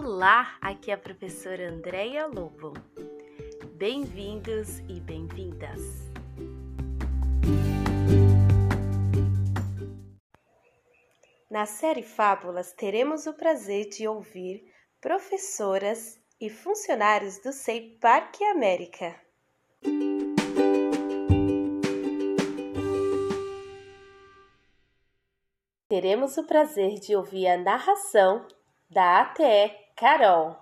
Olá, aqui é a professora Andréia Lobo. Bem-vindos e bem-vindas. Na série Fábulas, teremos o prazer de ouvir professoras e funcionários do SEI Parque América. Teremos o prazer de ouvir a narração da ATE Carol.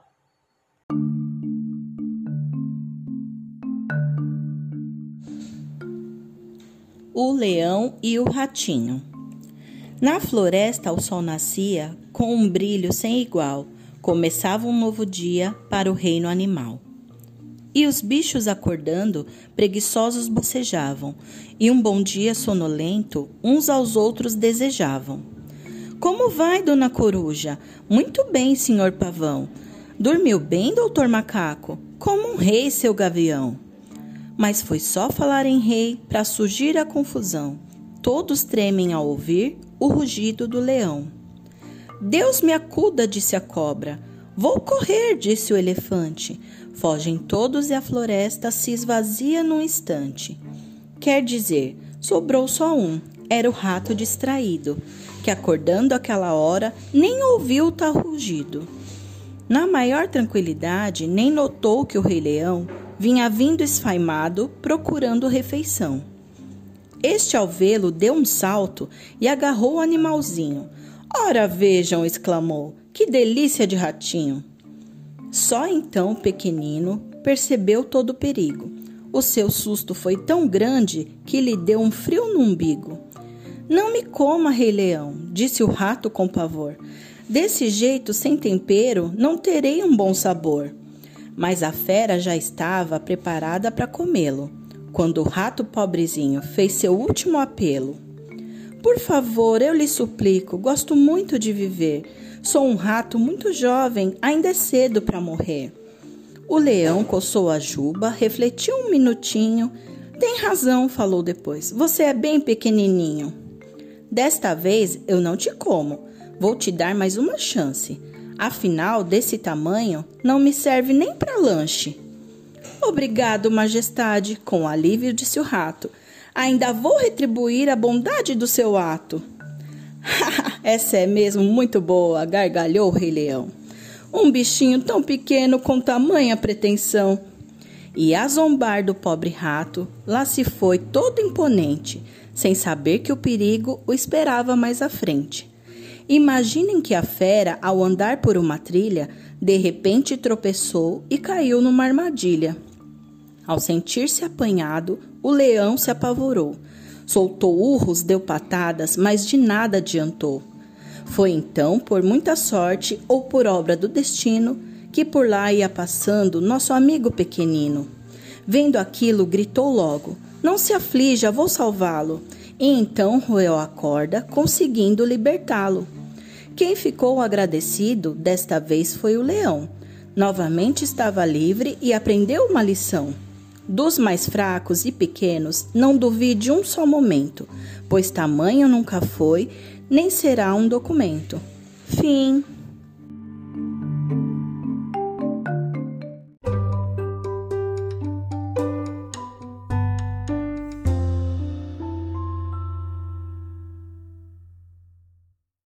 O leão e o ratinho. Na floresta o sol nascia com um brilho sem igual. Começava um novo dia para o reino animal. E os bichos acordando, preguiçosos bocejavam, e um bom dia sonolento uns aos outros desejavam. Como vai, dona Coruja? Muito bem, senhor Pavão. Dormiu bem, doutor Macaco? Como um rei, seu gavião. Mas foi só falar em rei para surgir a confusão. Todos tremem ao ouvir o rugido do leão. Deus me acuda, disse a cobra. Vou correr, disse o elefante. Fogem todos e a floresta se esvazia num instante. Quer dizer, sobrou só um, era o rato distraído que acordando aquela hora nem ouviu tal rugido. Na maior tranquilidade, nem notou que o Rei Leão vinha vindo esfaimado procurando refeição. Este, ao vê-lo, deu um salto e agarrou o animalzinho. Ora vejam, exclamou, que delícia de ratinho! Só então o pequenino percebeu todo o perigo. O seu susto foi tão grande que lhe deu um frio no umbigo. Não me coma, Rei Leão, disse o rato com pavor. Desse jeito, sem tempero, não terei um bom sabor. Mas a fera já estava preparada para comê-lo, quando o rato pobrezinho fez seu último apelo. Por favor, eu lhe suplico, gosto muito de viver. Sou um rato muito jovem, ainda é cedo para morrer. O leão coçou a juba, refletiu um minutinho. Tem razão, falou depois. Você é bem pequenininho. Desta vez eu não te como. Vou te dar mais uma chance. Afinal, desse tamanho, não me serve nem para lanche. Obrigado, majestade, com alívio disse o rato. Ainda vou retribuir a bondade do seu ato. Essa é mesmo muito boa, gargalhou o Rei Leão. Um bichinho tão pequeno com tamanha pretensão. E a zombar do pobre rato, lá se foi todo imponente, sem saber que o perigo o esperava mais à frente. Imaginem que a fera, ao andar por uma trilha, de repente tropeçou e caiu numa armadilha. Ao sentir-se apanhado, o leão se apavorou. Soltou urros, deu patadas, mas de nada adiantou. Foi então, por muita sorte ou por obra do destino, que por lá ia passando nosso amigo pequenino. Vendo aquilo, gritou logo: não se aflija, vou salvá-lo. E então roeu a corda, conseguindo libertá-lo. Quem ficou agradecido desta vez foi o leão. Novamente estava livre e aprendeu uma lição. Dos mais fracos e pequenos, não duvide um só momento, pois tamanho nunca foi, nem será um documento. Fim.